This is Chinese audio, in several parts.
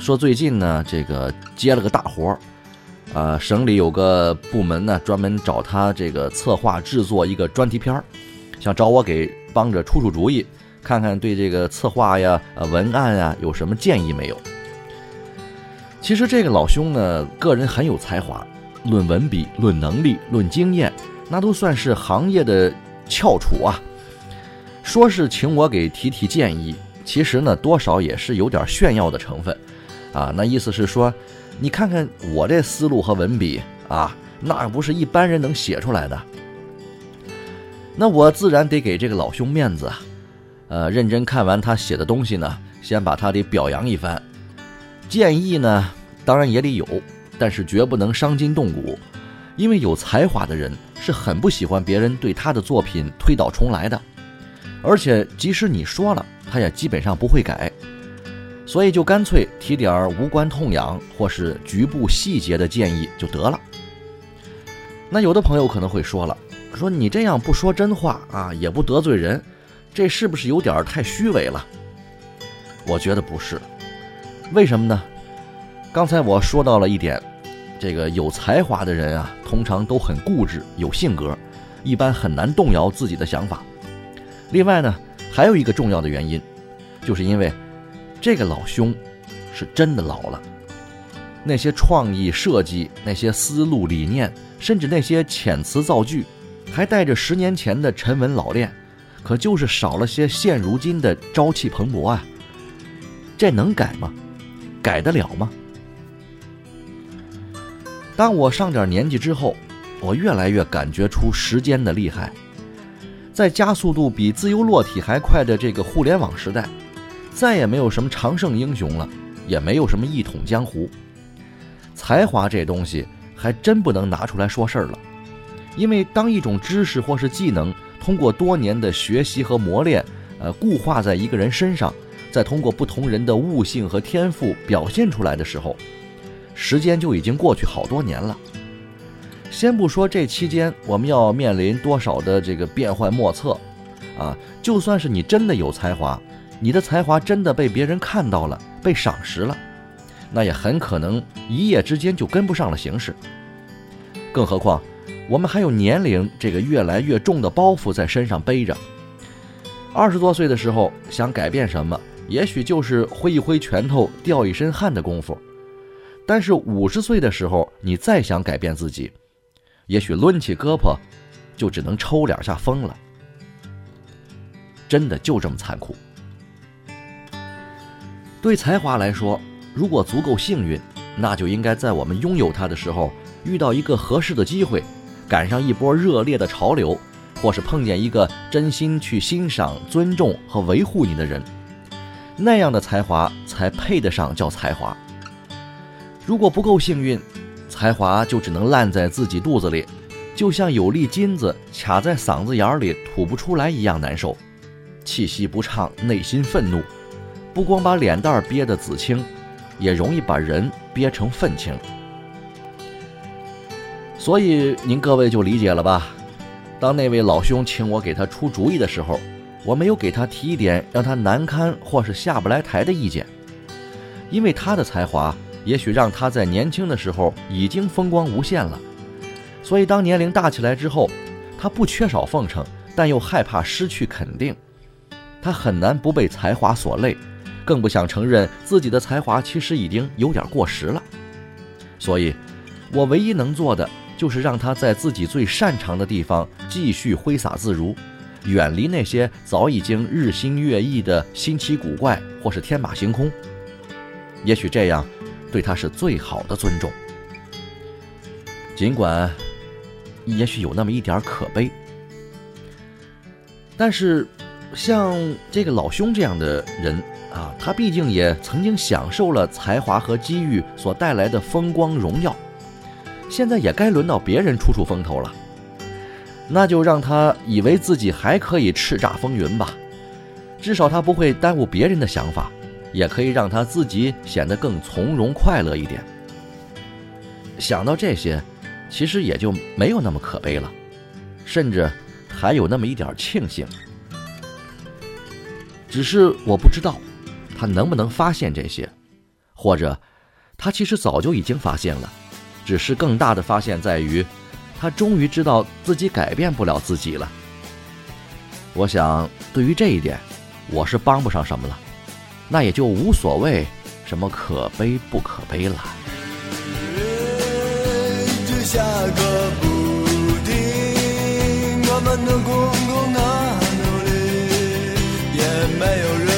说，最近呢这个接了个大活儿，呃，省里有个部门呢专门找他这个策划制作一个专题片儿，想找我给帮着出出主意，看看对这个策划呀、呃文案呀有什么建议没有。其实这个老兄呢个人很有才华，论文笔、论能力、论经验。那都算是行业的翘楚啊！说是请我给提提建议，其实呢，多少也是有点炫耀的成分，啊，那意思是说，你看看我这思路和文笔啊，那不是一般人能写出来的。那我自然得给这个老兄面子，呃，认真看完他写的东西呢，先把他得表扬一番。建议呢，当然也得有，但是绝不能伤筋动骨。因为有才华的人是很不喜欢别人对他的作品推倒重来的，而且即使你说了，他也基本上不会改，所以就干脆提点无关痛痒或是局部细节的建议就得了。那有的朋友可能会说了，说你这样不说真话啊，也不得罪人，这是不是有点太虚伪了？我觉得不是，为什么呢？刚才我说到了一点。这个有才华的人啊，通常都很固执，有性格，一般很难动摇自己的想法。另外呢，还有一个重要的原因，就是因为这个老兄是真的老了。那些创意设计、那些思路理念，甚至那些遣词造句，还带着十年前的沉稳老练，可就是少了些现如今的朝气蓬勃啊。这能改吗？改得了吗？当我上点年纪之后，我越来越感觉出时间的厉害。在加速度比自由落体还快的这个互联网时代，再也没有什么常胜英雄了，也没有什么一统江湖。才华这东西还真不能拿出来说事儿了，因为当一种知识或是技能通过多年的学习和磨练，呃，固化在一个人身上，再通过不同人的悟性和天赋表现出来的时候。时间就已经过去好多年了。先不说这期间我们要面临多少的这个变幻莫测，啊，就算是你真的有才华，你的才华真的被别人看到了，被赏识了，那也很可能一夜之间就跟不上了形势。更何况，我们还有年龄这个越来越重的包袱在身上背着。二十多岁的时候想改变什么，也许就是挥一挥拳头、掉一身汗的功夫。但是五十岁的时候，你再想改变自己，也许抡起胳膊，就只能抽两下风了。真的就这么残酷。对才华来说，如果足够幸运，那就应该在我们拥有它的时候，遇到一个合适的机会，赶上一波热烈的潮流，或是碰见一个真心去欣赏、尊重和维护你的人，那样的才华才配得上叫才华。如果不够幸运，才华就只能烂在自己肚子里，就像有粒金子卡在嗓子眼里吐不出来一样难受，气息不畅，内心愤怒，不光把脸蛋憋得紫青，也容易把人憋成愤青。所以您各位就理解了吧？当那位老兄请我给他出主意的时候，我没有给他提一点让他难堪或是下不来台的意见，因为他的才华。也许让他在年轻的时候已经风光无限了，所以当年龄大起来之后，他不缺少奉承，但又害怕失去肯定。他很难不被才华所累，更不想承认自己的才华其实已经有点过时了。所以，我唯一能做的就是让他在自己最擅长的地方继续挥洒自如，远离那些早已经日新月异的新奇古怪或是天马行空。也许这样，对他是最好的尊重。尽管，也许有那么一点可悲，但是，像这个老兄这样的人啊，他毕竟也曾经享受了才华和机遇所带来的风光荣耀，现在也该轮到别人出出风头了。那就让他以为自己还可以叱咤风云吧，至少他不会耽误别人的想法，也可以让他自己显得更从容快乐一点。想到这些。其实也就没有那么可悲了，甚至还有那么一点庆幸。只是我不知道他能不能发现这些，或者他其实早就已经发现了，只是更大的发现在于，他终于知道自己改变不了自己了。我想，对于这一点，我是帮不上什么了，那也就无所谓什么可悲不可悲了。下个不停，我们的共同的努力，也没有人。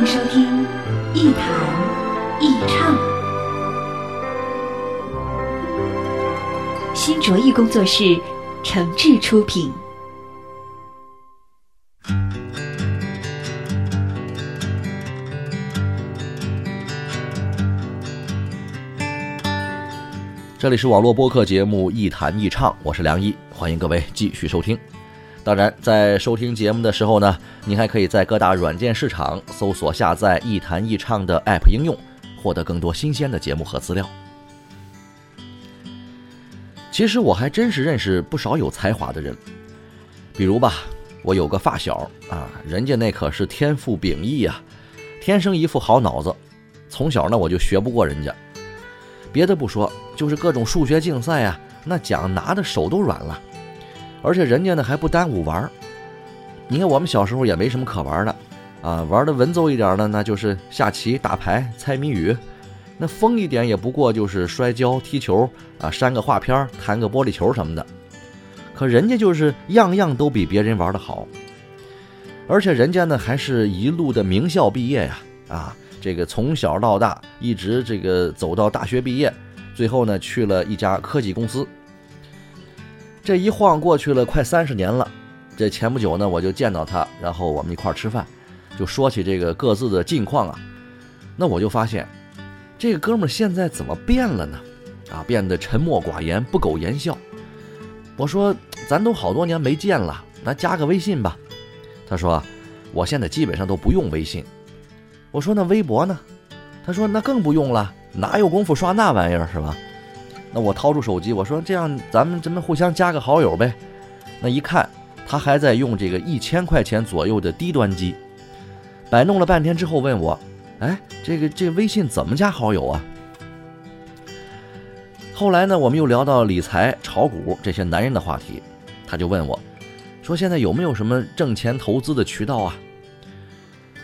欢迎收听《一谈一唱》，新卓艺工作室诚挚出品。这里是网络播客节目《一谈一唱》，我是梁一，欢迎各位继续收听。当然，在收听节目的时候呢，您还可以在各大软件市场搜索下载“一谈一唱”的 App 应用，获得更多新鲜的节目和资料。其实我还真是认识不少有才华的人，比如吧，我有个发小啊，人家那可是天赋秉异啊，天生一副好脑子，从小呢我就学不过人家。别的不说，就是各种数学竞赛啊，那奖拿的手都软了。而且人家呢还不耽误玩儿。你看我们小时候也没什么可玩的，啊，玩的文绉一点的那就是下棋、打牌、猜谜语。那疯一点也不过就是摔跤、踢球啊，删个画片、弹个玻璃球什么的。可人家就是样样都比别人玩的好，而且人家呢还是一路的名校毕业呀，啊，这个从小到大一直这个走到大学毕业，最后呢去了一家科技公司。这一晃过去了快三十年了，这前不久呢我就见到他，然后我们一块儿吃饭，就说起这个各自的近况啊，那我就发现，这个哥们儿现在怎么变了呢？啊，变得沉默寡言，不苟言笑。我说，咱都好多年没见了，那加个微信吧。他说，我现在基本上都不用微信。我说，那微博呢？他说，那更不用了，哪有功夫刷那玩意儿是吧？那我掏出手机，我说，这样咱们咱们互相加个好友呗。那一看，他还在用这个一千块钱左右的低端机，摆弄了半天之后问我，哎，这个这微信怎么加好友啊？后来呢，我们又聊到理财、炒股这些男人的话题，他就问我，说现在有没有什么挣钱投资的渠道啊？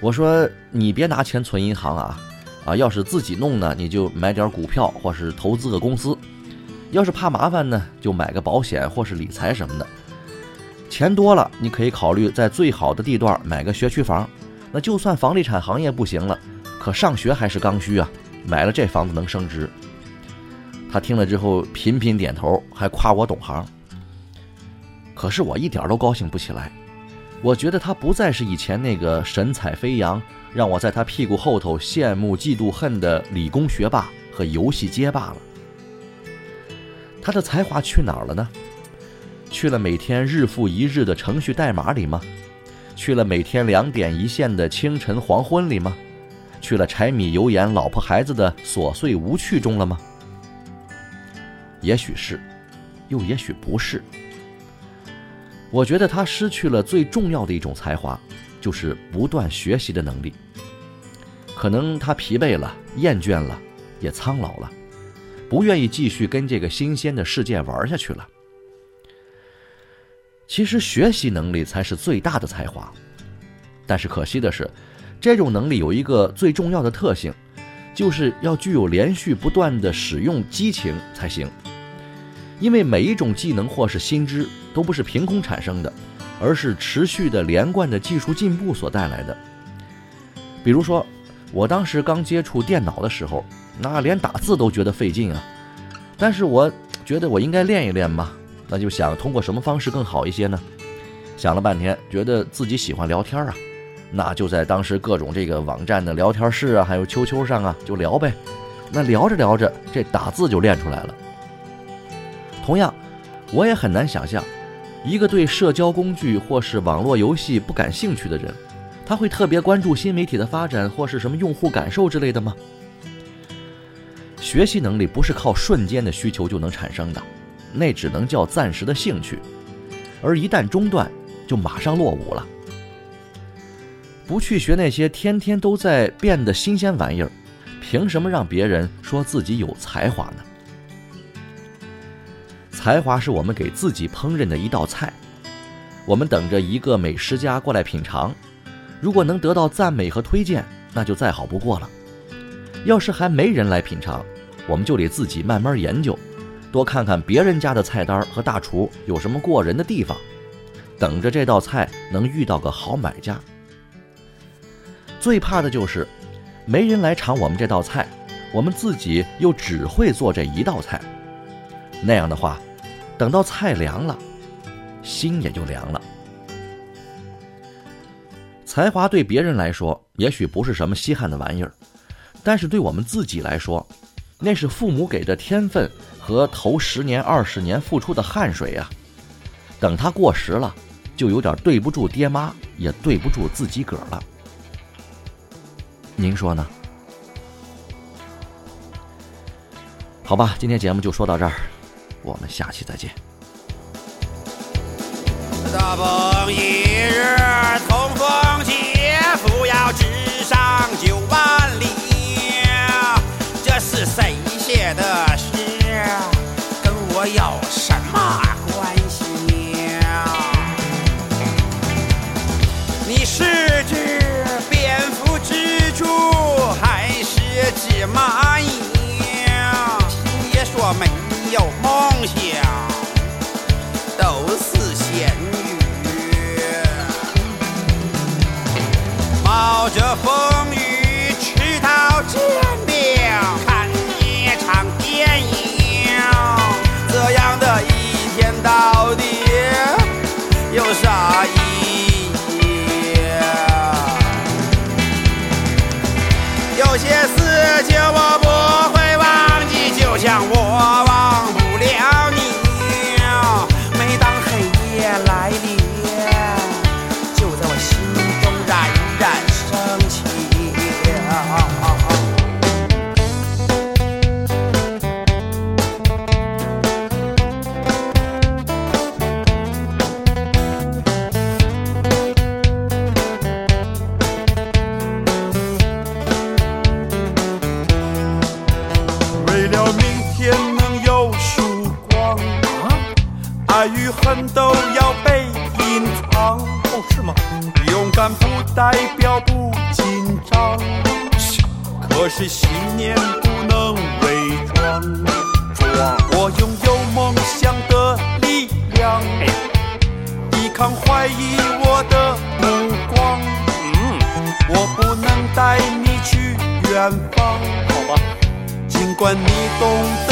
我说你别拿钱存银行啊，啊，要是自己弄呢，你就买点股票或是投资个公司；要是怕麻烦呢，就买个保险或是理财什么的。钱多了，你可以考虑在最好的地段买个学区房。那就算房地产行业不行了，可上学还是刚需啊，买了这房子能升值。他听了之后频频点头，还夸我懂行。可是我一点都高兴不起来，我觉得他不再是以前那个神采飞扬，让我在他屁股后头羡慕嫉妒恨的理工学霸和游戏街霸了。他的才华去哪儿了呢？去了每天日复一日的程序代码里吗？去了每天两点一线的清晨黄昏里吗？去了柴米油盐老婆孩子的琐碎无趣中了吗？也许是，又也许不是。我觉得他失去了最重要的一种才华，就是不断学习的能力。可能他疲惫了，厌倦了，也苍老了，不愿意继续跟这个新鲜的世界玩下去了。其实学习能力才是最大的才华，但是可惜的是，这种能力有一个最重要的特性，就是要具有连续不断的使用激情才行。因为每一种技能或是新知都不是凭空产生的，而是持续的连贯的技术进步所带来的。比如说，我当时刚接触电脑的时候，那连打字都觉得费劲啊。但是我觉得我应该练一练嘛，那就想通过什么方式更好一些呢？想了半天，觉得自己喜欢聊天啊，那就在当时各种这个网站的聊天室啊，还有 QQ 上啊，就聊呗。那聊着聊着，这打字就练出来了。同样，我也很难想象，一个对社交工具或是网络游戏不感兴趣的人，他会特别关注新媒体的发展或是什么用户感受之类的吗？学习能力不是靠瞬间的需求就能产生的，那只能叫暂时的兴趣，而一旦中断，就马上落伍了。不去学那些天天都在变的新鲜玩意儿，凭什么让别人说自己有才华呢？才华是我们给自己烹饪的一道菜，我们等着一个美食家过来品尝，如果能得到赞美和推荐，那就再好不过了。要是还没人来品尝，我们就得自己慢慢研究，多看看别人家的菜单和大厨有什么过人的地方，等着这道菜能遇到个好买家。最怕的就是没人来尝我们这道菜，我们自己又只会做这一道菜，那样的话。等到菜凉了，心也就凉了。才华对别人来说也许不是什么稀罕的玩意儿，但是对我们自己来说，那是父母给的天分和头十年二十年付出的汗水呀。等它过时了，就有点对不住爹妈，也对不住自己个儿了。您说呢？好吧，今天节目就说到这儿。我们下期再见。大风一日通这是跟我有什么关系呀你是只蝙蝠蜘蛛还是只蚂蚁？别说没有梦想都是咸鱼。冒着风表不紧张，可是信念不能伪装。装，我拥有梦想的力量，抵抗怀疑我的目光。嗯，我不能带你去远方，好吧？尽管你懂得